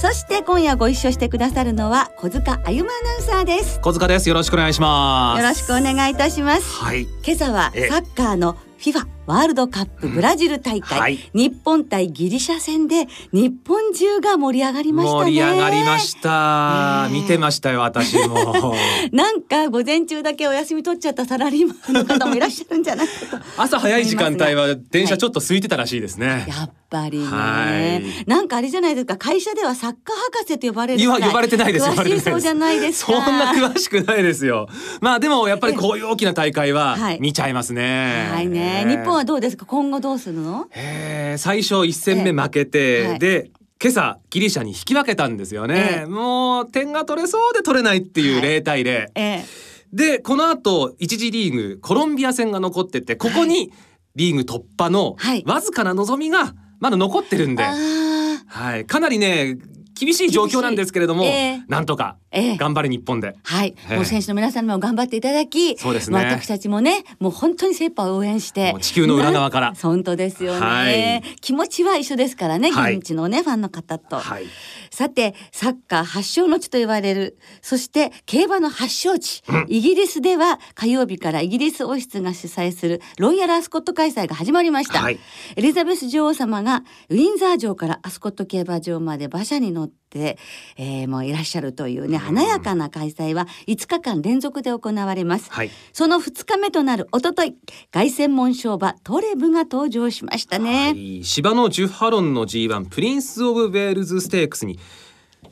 そして今夜ご一緒してくださるのは小塚あゆまアナウンサーです。小塚です。よろしくお願いします。よろしくお願いいたします。はい。今朝はサッカーの FIFA ワールドカップブラジル大会、うんはい。日本対ギリシャ戦で日本中が盛り上がりましたね。盛り上がりました、ねえ見てましたよ私も。なんか午前中だけお休み取っちゃったサラリーマンの方もいらっしゃるんじゃないかと。朝早い時間帯は電車ちょっと空いてたらしいですね、やっぱりね、はい。なんかあれじゃないですか。会社ではサッカー博士と呼ばれる呼ばれてないです呼ば詳しいそうじゃないですか。そんな詳しくないですよ。まあでもやっぱりこういう大きな大会ははい。見ちゃいますね。はいね。日本はどうですか？今後どうするの？えー最初一戦目負けて、ええはい。で今朝ギリシャに引き分けたんですよね、ええ。もう点が取れそうで取れないっていうはい。0対0、ええ。でこの後一次リーグコロンビア戦が残っててここにリーグ突破のはい。わずかな望みがまだ残ってるんで、あー。はい、かなりね厳しい状況なんですけれども、ええ。なんとかええ。頑張れ日本で。はい、ええ。もう選手の皆さんにも頑張っていただき、そうですね。私たちもね、もう本当に精一杯応援して。地球の裏側から。な本当ですよね、はい。気持ちは一緒ですからね、はい。現地のねファンの方と。はい、さてサッカー発祥の地と言われるそして競馬の発祥地、イギリスでは火曜日からイギリス王室が主催するロイヤルアスコット開催が始まりました、はい。エリザベス女王様がウィンザー城からアスコット競馬場まで馬車に乗って、えーもういらっしゃるというね華やかな開催は5日間連続で行われます、はい。その2日目となる一昨日凱旋門賞馬トレブが登場しましたね、はい。芝の10ハロンの G1 プリンス・オブ・ウェールズ・ステークスに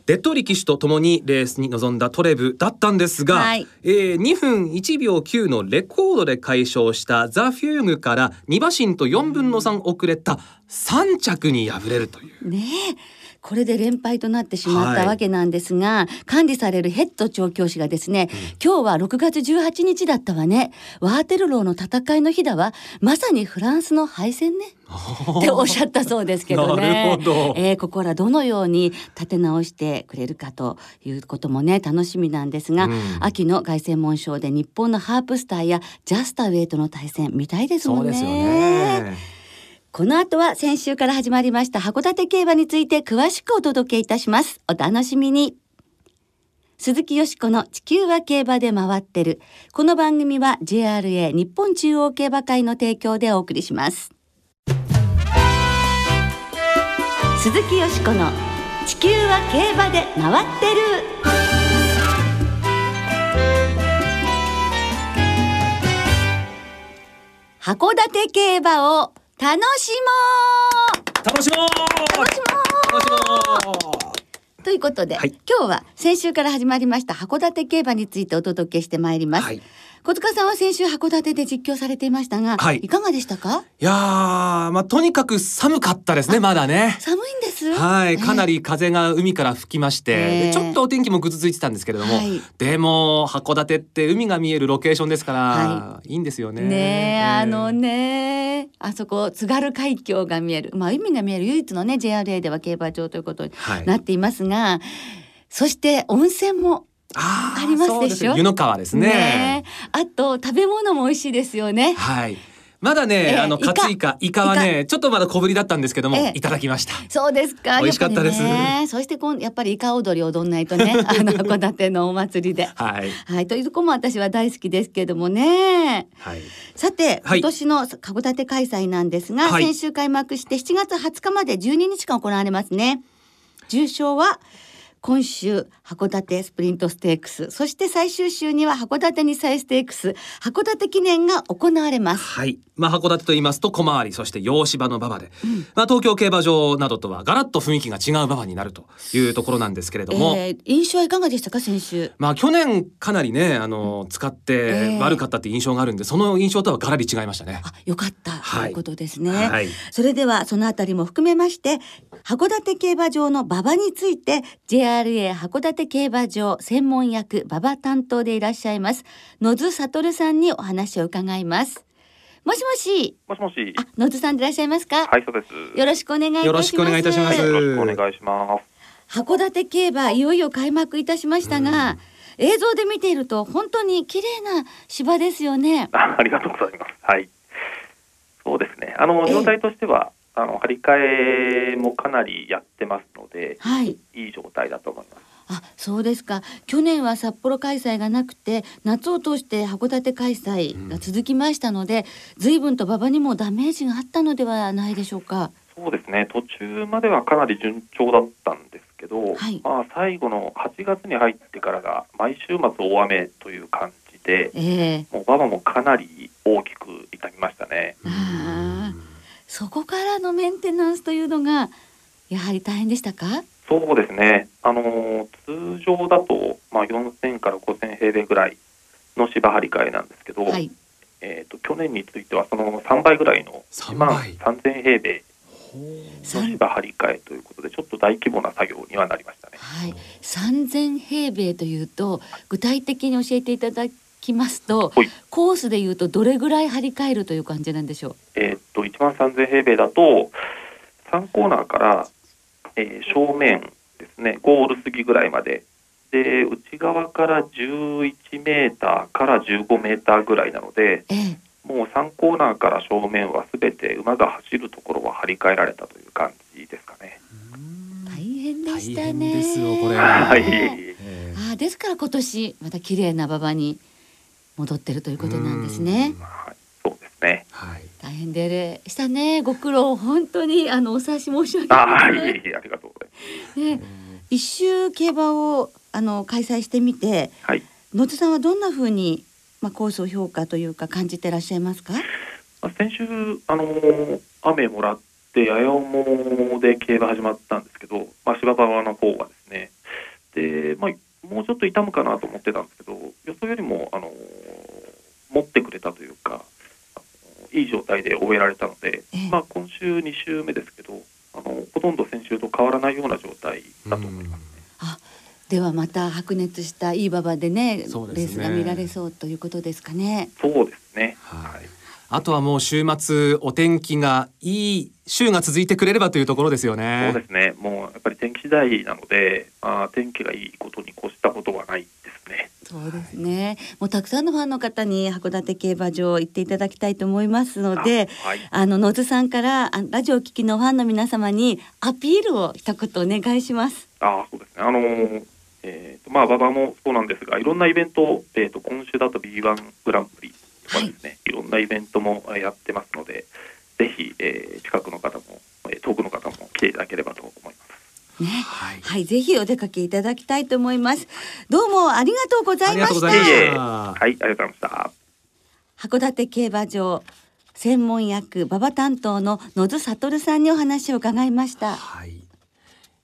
デッド力士とともにレースに臨んだトレブだったんですが、はい。えー2分1秒9のレコードで解消したザ・フューグから2馬身と4分の3遅れた3着に敗れるという。ねえこれで連敗となってしまったはいわけなんですが、管理されるヘッド調教師がですね、今日は6月18日だったわねワーテルローの戦いの日だわまさにフランスの敗戦ね っておっしゃったそうですけどね。なるほどえーここらどのように立て直してくれるかということもね楽しみなんですが、うん秋の凱旋門賞で日本のハープスターやジャスタウェイとの対戦見たいですもんね。そうですよね。この後は先週から始まりました函館競馬について詳しくお届けいたします。お楽しみに。鈴木よしこの地球は競馬で回ってる。この番組は JRA 日本中央競馬会の提供でお送りします。鈴木よしこの地球は競馬で回ってる。函館競馬を楽しもう。楽しもう。楽しもう。楽しもう。ということで、はい。今日は先週から始まりました函館競馬についてお届けしてまいります、はい小塚さんは先週函館で実況されていましたが、はい。かがでしたか？いやーまあとにかく寒かったですねまだね。寒いんです？はい、かなり、り風が海から吹きまして、ええ。でちょっとお天気もぐずついてたんですけれども、はい。でも函館って海が見えるロケーションですから、、はい。いんですよね。ねえあのねあそこ津軽海峡が見えるまあ海が見える唯一のね JRA では競馬場ということにはい。なっていますが、そして温泉もありますでしょ？湯の川ですね。ねあと食べ物も美味しいですよねはい。まだね、ええあのイカカツイカイカはねちょっとまだ小ぶりだったんですけども、ええいただきました。そうですか。美味しかったですね、そしてこんやっぱりイカ踊り踊んないとね、あの函館のお祭りで。はいはい、というとこも私は大好きですけどもね。はい。さて、はい今年の函館開催なんですが、はい先週開幕して7月20日まで12日間行われますね。重賞は今週函館スプリントステークスそして最終週には函館2歳ステークス函館記念が行われます。はい。まあ函館と言いますと小回りそして洋芝の馬場で、まあ東京競馬場などとはガラッと雰囲気が違う馬場になるというところなんですけれども。えー印象はいかがでしたか先週？まあ去年かなりねあの使っええて悪かったって印象があるんで、その印象とはガラリ違いましたね。あよかった、はい。ということですね、はい。それではそのあたりも含めまして函館競馬場の馬場について JRA JRA 函館競馬場専門役馬場担当でいらっしゃいます野津悟さんにお話を伺いますもしもしもしもし。あ野津さんでいらっしゃいますか、はい、そうです。よろしくお願いいたしますよろしくお願いいたしますはい、よろしくお願いします。函館競馬いよいよ開幕いたしましたが、映像で見ていると本当に綺麗な芝ですよね あありがとうございます。はい。そうですね。あのええ状態としては、あの張り替えもかなりやってますので、はい。いい状態だと思います。あそうですか。去年は札幌開催がなくて夏を通して函館開催が続きましたので、随分と馬場にもダメージがあったのではないでしょうか。そうですね。途中まではかなり順調だったんですけど、はい。まあ最後の8月に入ってからが毎週末大雨という感じで、ええ。もう馬場もかなり大きく痛みましたね。ああそこからのメンテナンスというのがやはり大変でしたか？そうですね、あのー通常だと、まあ、4000から5000平米ぐらいの芝張り替えなんですけど、はい。えー、と去年についてはその3倍ぐらいの3 1万倍3000平米の芝張り替えということで、ちょっと大規模な作業にはなりましたね。はい、3000平米というと具体的に教えていただきますとはいコースでいうとどれぐらい張り替えるという感じなんでしょう？えー、と1万3000平米だと、3コーナーから、えー正面ですね、ゴール過ぎぐらいまで。で内側から11メーターから15メーターぐらいなので、ええもう3コーナーから正面はすべて馬が走るところは張り替えられたという感じですかね。大変でした大ね変ですよこれはい。ええああですから今年また綺麗な馬場に戻ってるということなんですね。はい、そうですね。はい。大変でしたね。ご苦労。本当にあのお察し申し訳あなあ、いえいいえ、ありがとうございます。ね。一周競馬をあの開催してみてはい。野津さんはどんな風にまあコースを評価というか感じてらっしゃいますか？まあ先週、あのー雨もらって、綾重で競馬始まったんですけど、まあ、芝馬場の方はですね、で、まあ、もうちょっと痛むかなと思ってたんですけど、予想よりも、あのー持ってくれたというか、あのいい状態で終えられたので、ええまあ、今週2週目ですけど、あのほとんど先週と変わらないような状態だと思います。あではまた白熱したいい馬場でねねレースが見られそうということですかね。そうですね。はいあとはもう週末お天気がいい週が続いてくれればというところですよねそうですね。もうやっぱり天気次第なので、まあ、天気がいいことに越したことはないですね。そうですね。もうたくさんのファンの方に函館競馬場行っていただきたいと思いますので、あはい。あの野津さんからあラジオを聞きのファンの皆様にアピールを一言お願いします。あそうですね。あのーえーとまあ、馬場もそうなんですが、いろんなイベント、えー、と今週だと B1 グランプリとかですね、い、ろんなイベントもえーやってますので、ぜひ、えー近くの方も、えー遠くの方も来ていただければと思います。ね。はいはい、ぜひお出かけいただきたいと思います。どうもありがとうございましありがとうございまた。はい、ありがとうございました。函館競馬場専門役馬場担当の野津悟さんにお話を伺いました。はい。い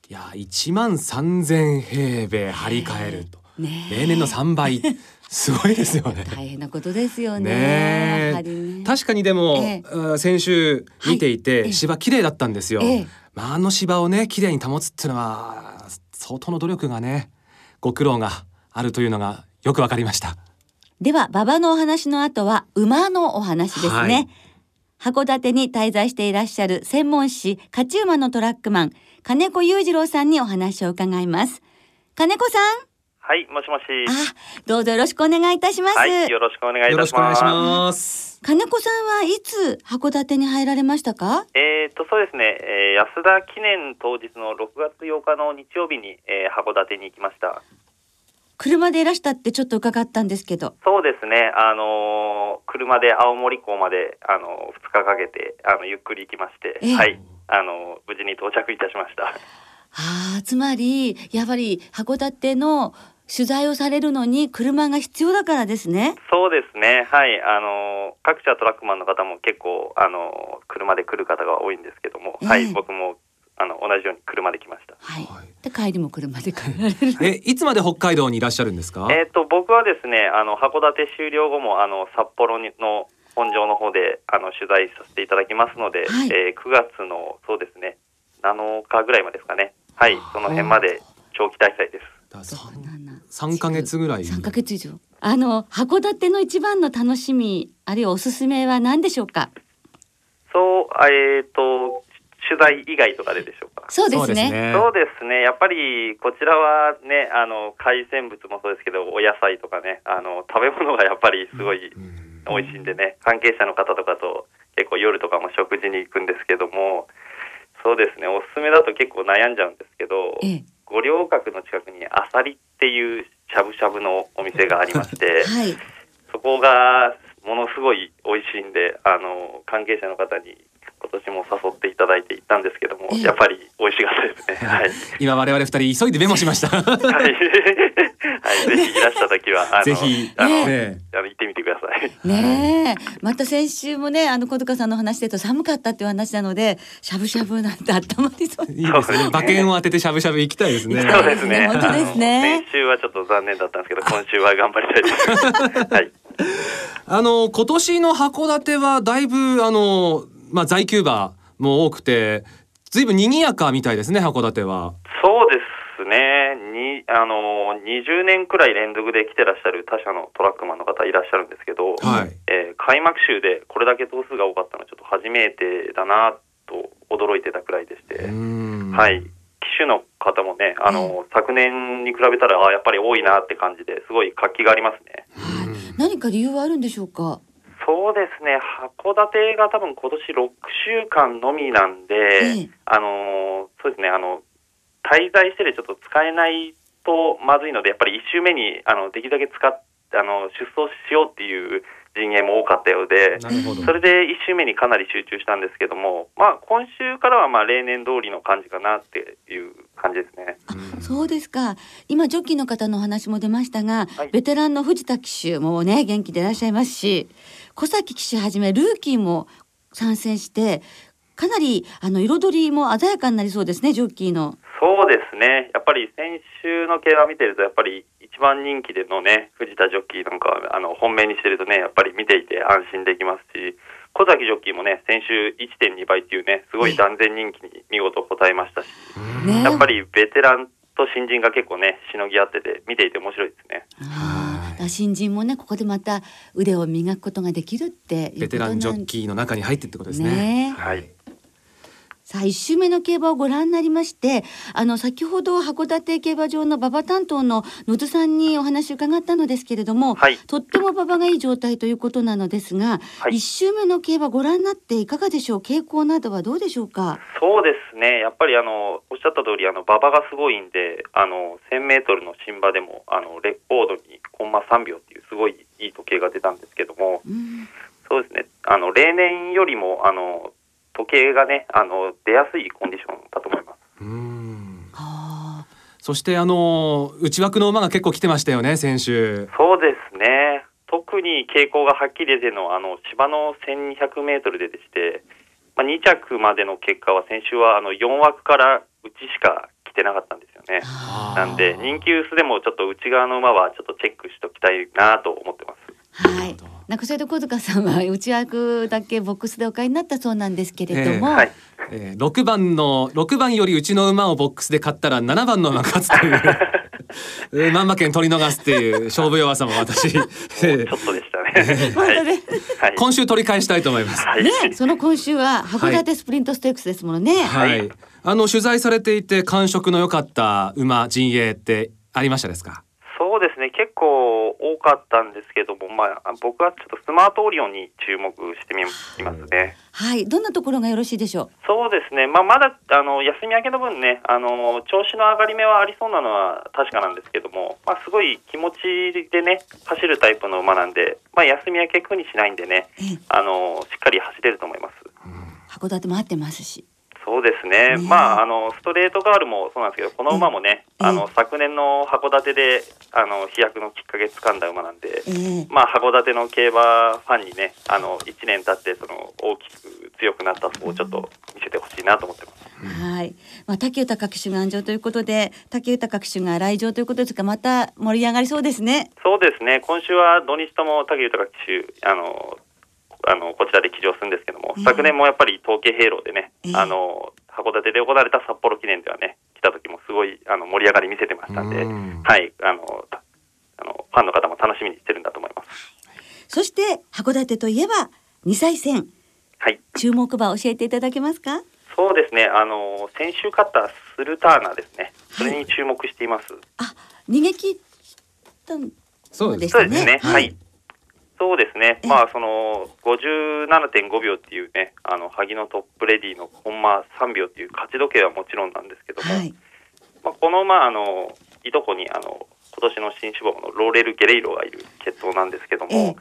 や、一万三千平米張り替えると。ねえ例年の三倍。すごいですよね。大変なことですよね。ねね。確かにでも、え先週見ていて、はいええ芝綺麗だったんですよ。ええまあ、あの芝をね綺麗に保つっていうのは相当の努力がねご苦労があるというのがよくわかりました。では馬場のお話の後は馬のお話ですね。はい函館に滞在していらっしゃる専門誌勝ち馬のトラックマン金子裕次郎さんにお話を伺います。金子さん、はい、もしもし。あ、どうぞよろしくお願いいたします。はい、よろしくお願いいたします。しくお願いします。金子さんはいつ函館に入られましたか？えー、とそうですね、えー安田記念当日の6月8日の日曜日に、えー函館に行きました。車でいらしたってちょっと伺ったんですけど。そうですね、あのー車で青森港まで、あの2日かけてあのゆっくり行きまして、ええはい、あの無事に到着いたしました。ああ、つまりやっぱり函館の取材をされるのに車が必要だからですね。そうですね、はい、あの各社トラックマンの方も結構、あの車で来る方が多いんですけども、ええはい、僕もあの同じように車で来ました。はい。はいで帰りも車で帰られる。え、いつまで北海道にいらっしゃるんですか？えっ、と僕はですねあの函館終了後もあの札幌にの本場の方であの取材させていただきますので、はいえー9月のそうですね7日ぐらいまでですかねはいその辺まで長期大祭です。だそう三ヶ月ぐらい。三ヶ月以上あの函館の一番の楽しみあるいはおすすめは何でしょうか？そう、えっ、と、取材以外とかででしょうか。そうですねね。そうですね。やっぱりこちらはね、あの海鮮物もそうですけど、お野菜とかね、あの食べ物がやっぱりすごいうん美味しいんでね、関係者の方とかと結構夜とかも食事に行くんですけども、そうですね。おすすめだと結構悩んじゃうんですけど、ええ五稜郭の近くにアサリっていうしゃぶしゃぶのお店がありまして、はいそこがものすごい美味しいんで、あの関係者の方に今年も誘っていただいて行ったんですけども、ええやっぱり美味しかったですね。はい。今我々二人急いでメモしました。はい、はい、ぜひいらした時は、あの、ぜひあの、ねあのねえまた先週もねあの小塚さんの話でと寒かったっていう話なのでしゃぶしゃぶなんて温まりそう いいですね。馬券を当ててしゃぶしゃぶ行きたいですね。行きたいそうですね。本当ですね先週はちょっと残念だったんですけど、今週は頑張りたいです。はい。あの今年の函館はだいぶあのまあ在キューバーも多くて、ずいぶん賑やかみたいですね函館は。あの、20年くらい連続で来てらっしゃる他社のトラックマンの方いらっしゃるんですけど、はい。えー開幕週でこれだけ頭数が多かったのはちょっと初めてだなと驚いてたくらいでして、うん。はい。機種の方もね、あの、昨年に比べたら、あやっぱり多いなって感じですごい活気がありますね。何か理由はあるんでしょうか？そうですね、函館が多分今年6週間のみなんで、ええ。あのそうですね、あの滞在してでちょっと使えないとまずいので、やっぱり1週目にあのできるだけ使っあの出走しようっていう陣営も多かったようで。それで1週目にかなり集中したんですけども、まあ、今週からはまあ例年通りの感じかなっていう感じですね。そうですか今ジョッキーの方のお話も出ましたが、はいベテランの藤田騎手もね元気でいらっしゃいますし小崎騎手はじめルーキーも参戦してかなりあの彩りも鮮やかになりそうですねジョッキーの。そうですね、やっぱり先週の競馬見てると、やっぱり一番人気でのね、藤田ジョッキーなんかはあの本命にしてるとね、やっぱり見ていて安心できますし、小崎ジョッキーもね、先週1.2倍っていうね、すごい断然人気に見事応えましたし、ねやっぱりベテランと新人が結構ね、しのぎ合ってて、見ていて面白いですね。新人もねここでまた腕を磨くことができるってベテランジョッーキーの中に入ってってことですね。ねはい。さあ一周目の競馬をご覧になりましてあの先ほど函館競馬場の馬場担当の野津さんにお話を伺ったのですけれども、はい。とっても馬場がいい状態ということなのですが、はい。一周目の競馬ご覧になっていかがでしょう？傾向などはどうでしょうか？そうですね、やっぱりあのおっしゃった通り、あの馬場がすごいんで、あの1000メートルの新馬でもあのレコードにコンマ3秒っていうすごいいい時計が出たんですけども、うん。そうですね、あの例年よりもあの時計がねあの出やすいコンディションだと思います。うんはあそしてあの内枠の馬が結構来てましたよね先週。そうですね。特に傾向がはっきり出てるのはあの芝の1200メートルででして、まあ、2着までの結果は先週はあの4枠から内しか来てなかったんですよね。なんで人気薄でもちょっと内側の馬はちょっとチェックしておきたいなと思ってます。はいなんかそれで小塚さんは内枠だけボックスでお買いになったそうなんですけれども、はい。えー、6番の6番よりうちの馬をボックスで買ったら7番の馬が勝つという えー、万馬券取り逃すっていう勝負弱さも私、えちょっーとでしたね。はい。はい。今週取り返したいと思います。はい。ねその今週は函館スプリントステークスですものね、はい、あの取材されていて感触の良かった馬陣営ってありましたですか？構多かったんですけども、まあ僕はちょっとスマートオリオンに注目してみますね。はい。どんなところがよろしいでしょう？そうですね、まあ、まだあの休み明けの分ねあの、調子の上がり目はありそうなのは確かなんですけども、まあ、すごい気持ちでね、走るタイプの馬なんで、まあ、休み明け苦にしないんでねええ、あのしっかり走れると思います。函館も合ってますしそうですね、ねえ。まああの、ストレートガールもそうなんですけど、この馬もね、ええあの昨年の函館であの飛躍のきっかけ掴んだ馬なんで、ええ。まあ、函館の競馬ファンにね、あの1年経ってその大きく強くなった層をちょっと見せてほしいなと思ってます。はい、まあ、竹豊騎手が安城ということで竹豊騎手が来場ということですがまた盛り上がりそうですね。そうですね、今週は土日とも武豊騎手、あの、あのこちらで騎乗するんですけども、ええ昨年もやっぱり統計兵糧でね、ええ。あの、函館で行われた札幌記念ではね、来た時もすごいあの盛り上がり見せてましたんで、うん。はい、あの、たあのファンの方も楽しみにしてるんだと思います。そして函館といえば2歳戦。はい、注目馬教えていただけますか？そうですね、あの、先週勝ったスルターナですね、それに注目しています。あ逃げ切ったんそうですしたそうですね、ははいい。そうですね。え、まあ、その、57.5秒っていうね、あの、萩のトップレディのコンマ3秒っていう勝ち時計はもちろんなんですけども、はい。まあ、この、まあ、あの、いとこに、あの、今年の新種馬のローレル・ゲレイロがいる血統なんですけども、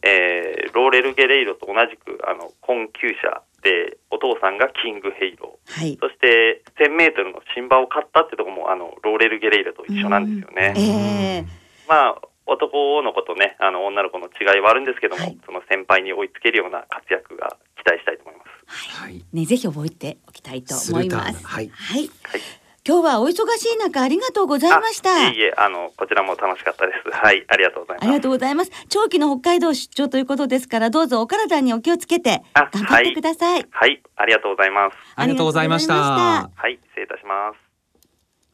えーローレル・ゲレイロと同じく、あの、困窮者で、お父さんがキング・ヘイロ。ー。はい。そして、1000メートルの新馬を買ったってところも、あの、ローレル・ゲレイロと一緒なんですよね。ええ。まあ、男の子とね、あの、女の子の違いはあるんですけども、はいその先輩に追いつけるような活躍が期待したいと思います。はいねぜひ覚えておきたいと思いますはいはいはい。今日はお忙しい中ありがとうございましたあいえいえ、あの、こちらも楽しかったです。はい、ありがとうございます。ありがとうございます。長期の北海道出張ということですから、どうぞお体にお気をつけてあ頑張ってください。はい、ありがとうございます。ありがとうございましありがとうございまたはい、失礼いたします。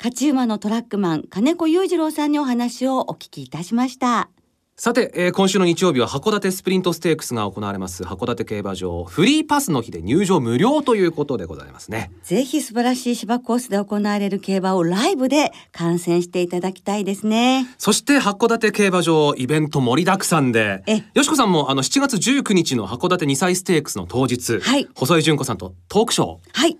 勝ち馬のトラックマン金子裕次郎さんにお話をお聞きいたしました。さて、えー今週の日曜日は函館スプリントステークスが行われます函館競馬場フリーパスの日で入場無料ということでございますねぜひ素晴らしい芝コースで行われる競馬をライブで観戦していただきたいですね。そして函館競馬場イベント盛りだくさんでえよしこさんもあの7月19日の函館2歳ステークスの当日、はい細井純子さんとトークショーはい。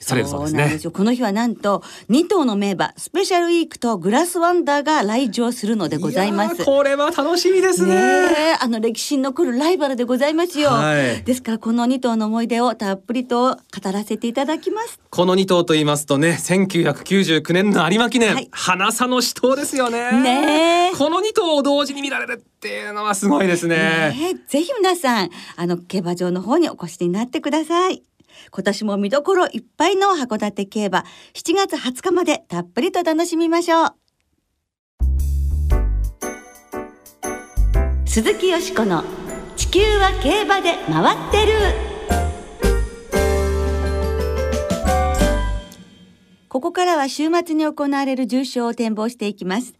されるそうですね。なんですよ。この日はなんと2頭の名馬スペシャルウィークとグラスワンダーが来場するのでございます。これは楽しみですね。ねえあの歴史に残るライバルでございますよ、はい。ですからこの2頭の思い出をたっぷりと語らせていただきます。この2頭と言いますとね1999年の有馬記念、はい。花差の死闘ですよね。ねえ。この2頭を同時に見られるっていうのはすごいですね。ねえ。ぜひ皆さんあの競馬場の方にお越しになってください今年も見どころいっぱいの函館競馬。7月20日までたっぷりと楽しみましょう。鈴木よしこの地球は競馬で回ってる。ここからは週末に行われる重賞を展望していきます。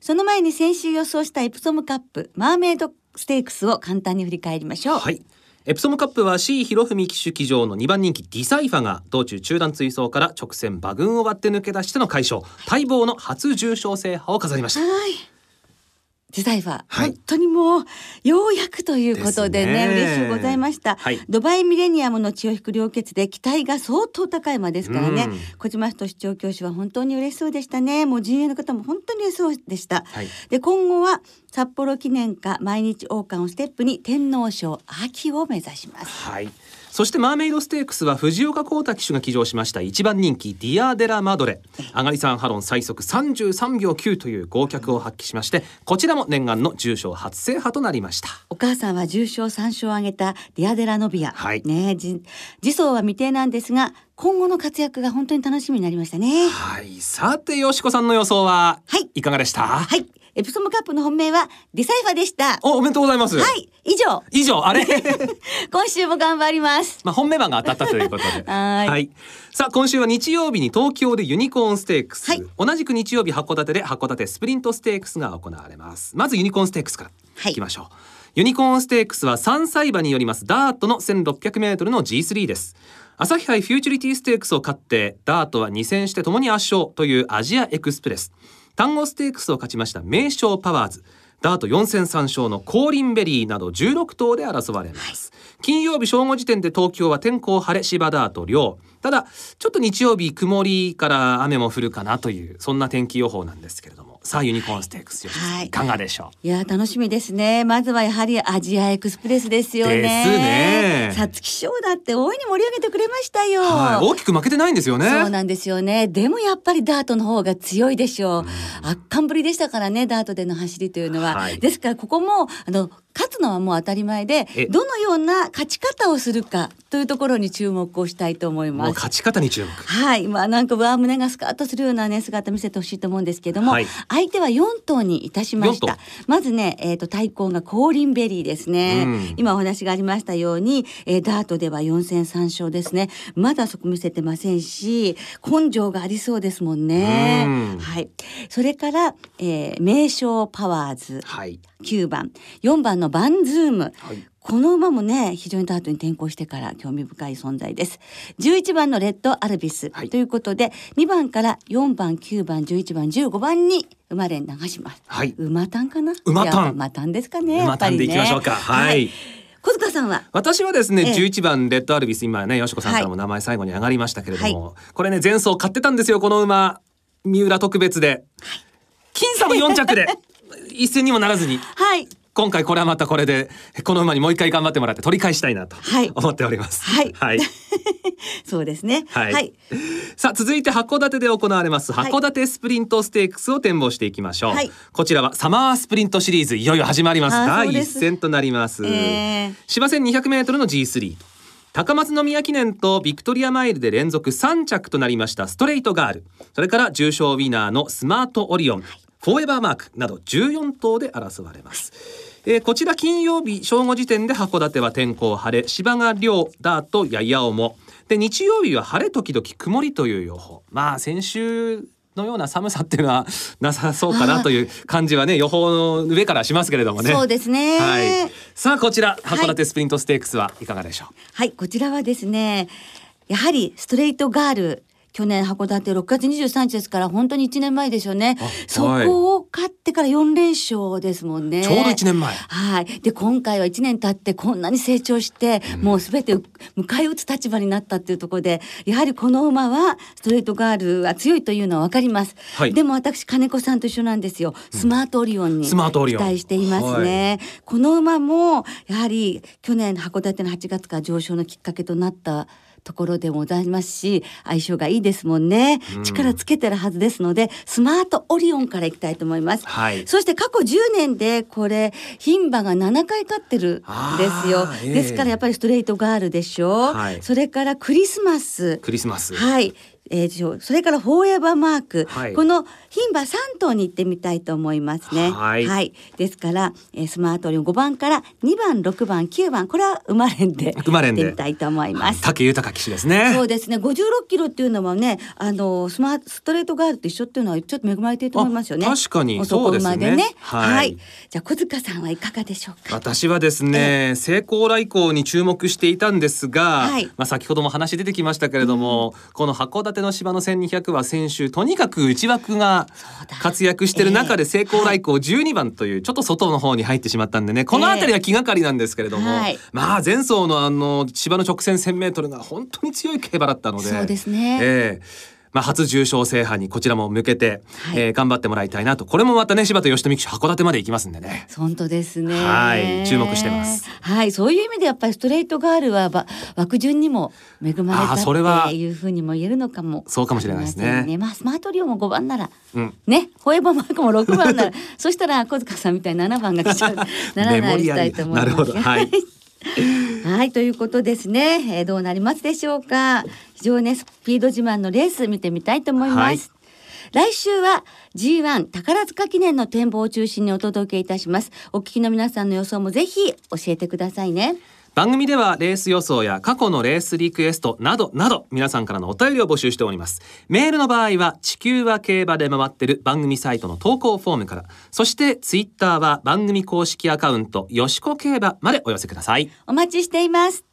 その前に先週予想したエプソムカップマーメイドステークスを簡単に振り返りましょう。はい。エプソムカップは C 博文騎手騎乗の2番人気ディサイファが道中中段追走から直線馬群を割って抜け出しての快勝待望の初重賞制覇を飾りましたはい。デザイファー、はい。本当にもうようやくということでねですね。嬉しゅうございました、はい。ドバイミレニアムの血を引く良血で期待が相当高い馬ですからね、うん。小島仁調教師は本当に嬉しそうでしたね。もう陣営の方も本当に嬉しそうでした、はい。で今後は札幌記念か毎日王冠をステップに天皇賞秋を目指します。はい。そしてマーメイドステークスは藤岡幸太騎手が騎乗しました1番人気ディアデラマドレ。上がり3ハロン最速33秒9という豪脚を発揮しましてこちらも念願の重賞初制覇となりました。お母さんは重賞3勝を挙げたディアデラノビア、はい。ね次走は未定なんですが今後の活躍が本当に楽しみになりましたね。はい。さてよしこさんの予想ははい。いかがでした？はいエプソムカップの本命はディサイファでした。おおめでとうございます。はい以上。以上あれ？今週も頑張ります。まあ本命馬が当たったということで。はい。さあ今週は日曜日に東京でユニコーンステークス、はい。同じく日曜日函館で函館スプリントステークスが行われます。まずユニコーンステークスからはい。いきましょう、ユニコーンステークスは3歳馬によりますダートの 1600m の G3 です。朝日杯フューチュリティステークスを勝ってダートは2戦してともに圧勝というアジアエクスプレス端午ステークスを勝ちました名将パワーズ。ダート4戦3勝のコーリンベリーなど16頭で争われます、金曜日正午時点で東京は天候晴れ芝ダート良ただちょっと日曜日曇りから雨も降るかなというそんな天気予報なんですけれども。さあユニコーンステークスはい。いかがでしょう？いや楽しみですね。まずはやはりアジアエクスプレスですよね。ですね。皐月賞だって大いに盛り上げてくれましたよ、はい、大きく負けてないんですよね。そうなんですよね。でもやっぱりダートの方が強いでしょう。圧巻ぶりでしたからね、ダートでの走りというのは。はい。ですからここもあの勝つのはもう当たり前でえ、どのような勝ち方をするかというところに注目をしたいと思います。勝ち方に注目。はい、まあなんか上胸がスカッとするようなね姿見せてほしいと思うんですけども、はい。ア相手は4頭にいたしまし四たまずね、えー、と対抗がコーリンベリーですね、うん。今お話がありましたように、えーダートでは4戦3勝ですね。まだそこ見せてませんし根性がありそうですもんね。うん。はい。それから、えー名将パワーズ。はい。9番。4番のバンズーム。はいこの馬もね非常にダートに転向してから興味深い存在です。11番のレッドアルビス、はい。ということで2番から4番9番11番15番に馬連流します。はい。馬単かな？馬単。馬単ですかねや馬単でいきましょうか。はい。小塚さんは？私はですね、ええ。11番レッドアルビス今ねよしこさんからも名前最後に上がりましたけれども、これね前走買ってたんですよこの馬。三浦特別で、僅差の4着で。一戦にもならずに。はい今回これはまたこれでこの馬にもう一回頑張ってもらって取り返したいなとはい。思っております。はい。はい。そうですね。はい。はい、さあ続いて函館で行われます。はい。函館スプリントステークスを展望していきましょう。はい。こちらはサマースプリントシリーズいよいよ始まります。第一戦となります。えー。芝線200メートルの G3。高松宮記念とビクトリアマイルで連続3着となりました。ストレートガール。それから重賞ウィナーのスマートオリオン、フォーエバーマークなど14頭で争われます、えーこちら金曜日正午時点で函館は天候晴れ。芝が涼ダートやや重。で日曜日は晴れ時々曇りという予報。まあ先週のような寒さっていうのは なさそうかなという感じはね予報の上からしますけれどもね。そうですね。はい、さあこちらはい。函館スプリントステークスはいかがでしょう、はい、こちらはですね、やはりストレートガール。去年函館6月23日ですから本当に1年前ですよねあ。そこを勝ってから4連勝ですもんね。ちょうど1年前はい。で今回は1年経ってこんなに成長して、もうすべて迎え撃つ立場になったっていうところでやはりこの馬はストレートガールは強いというのは分かります。はいでも私金子さんと一緒なんですよ。スマートオリオンにスマートオリオン期待していますね。この馬もやはり去年函館の8月から上昇のきっかけとなったところでもございますし相性がいいですもんね、うん力つけてるはずですのでスマートオリオンからいきたいと思います。はいそして過去10年でこれ牝馬が7回勝ってるんですよええですからやっぱりストレートガールでしょ。はいそれからクリスマス。クリスマス、はい。えーそれからフォーエバーマーク、はい。この牝馬3頭に行ってみたいと思いますね。はい。ですから、えースマートオリオン5番から2番6番9番これは馬連で馬連で。行ってみたいと思います。武豊騎手ですね。そうですね。56キロっていうのはねあのスマートストレートガールと一緒っていうのはちょっと恵まれていると思いますよね。あ確かにそうですね。はい。じゃあ小塚さんはいかがでしょうか？私はですね、成功来航に注目していたんですが、はい。まあ先ほども話出てきましたけれども、この函館の芝の1200は先週とにかく内枠が活躍してる中で成功来航12番というちょっと外の方に入ってしまったんでねこの辺りは気がかりなんですけれども、はい。まあ前走のあの芝の直線 1000m が本当に強い競馬だったのでそうですね。ええまあ、初重賞制覇にこちらも向けて、はい。えー頑張ってもらいたいなと。これもまたね柴田義富騎手函館まで行きますんでね。本当ですね。はい。注目してます。はい、そういう意味でやっぱりストレートガールはば枠順にも恵まれあーそれはたっていうふうにも言えるのかも。そうかもしれないですね。しれまあスマートリオも5番ならうん。ね、フォーエバーマークも6番なら そしたら小塚さんみたいに7番が来ちゃう。ならないしたいと思います。なるほど。はいはいということですね、えーどうなりますでしょうか非常にねスピード自慢のレース見てみたいと思います。はい来週は G1 宝塚記念の展望を中心にお届けいたします。お聞きの皆さんの予想もぜひ教えてくださいね。番組ではレース予想や過去のレースリクエストなどなど皆さんからのお便りを募集しておりますメールの場合は地球は競馬で回ってる番組サイトの投稿フォームからそしてツイッターは番組公式アカウントよしこ競馬までお寄せくださいお待ちしています。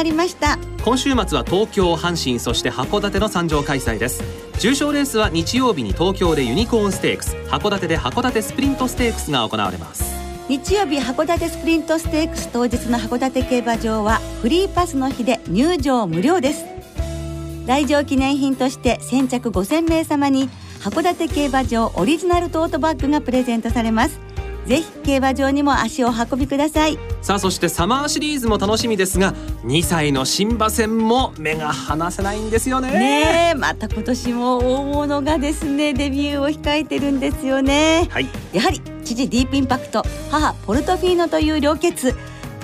なりました。今週末は東京阪神そして函館の参上開催です。重賞レースは日曜日に東京でユニコーンステークス。函館で函館スプリントステークスが行われます。日曜日函館スプリントステークス当日の函館競馬場はフリーパスの日で入場無料です。来場記念品として先着5000名様に函館競馬場オリジナルトートバッグがプレゼントされますぜひ競馬場にも足をお運びください。さあそしてサマーシリーズも楽しみですが2歳の新馬戦も目が離せないんですよね。ねえまた今年も大物がですねデビューを控えてるんですよね。はい。やはり父ディープインパクト母ポルトフィーノという両血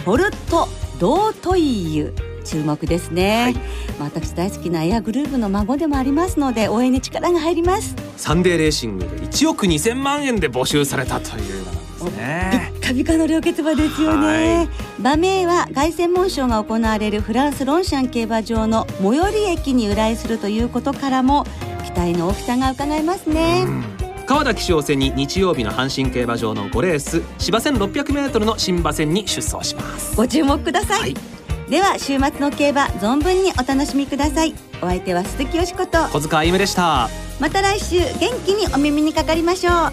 ポルトドートイユ注目ですね、はい。まあ私大好きなエアグルーヴの孫でもありますので応援に力が入ります。サンデーレーシングで1億2000万円で募集されたという馬なんですビねッカビカの両決馬ですよね。馬名は凱旋門賞が行われるフランスロンシャン競馬場の最寄り駅に由来するということからも期待の大きさが伺えますね、川田騎手を背に日曜日の阪神競馬場の5レース芝 1600m の新馬戦に出走します。ご注目ください、はい。では週末の競馬存分にお楽しみください。お相手は鈴木よしこと。小塚歩夢でした。また来週元気にお耳にかかりましょう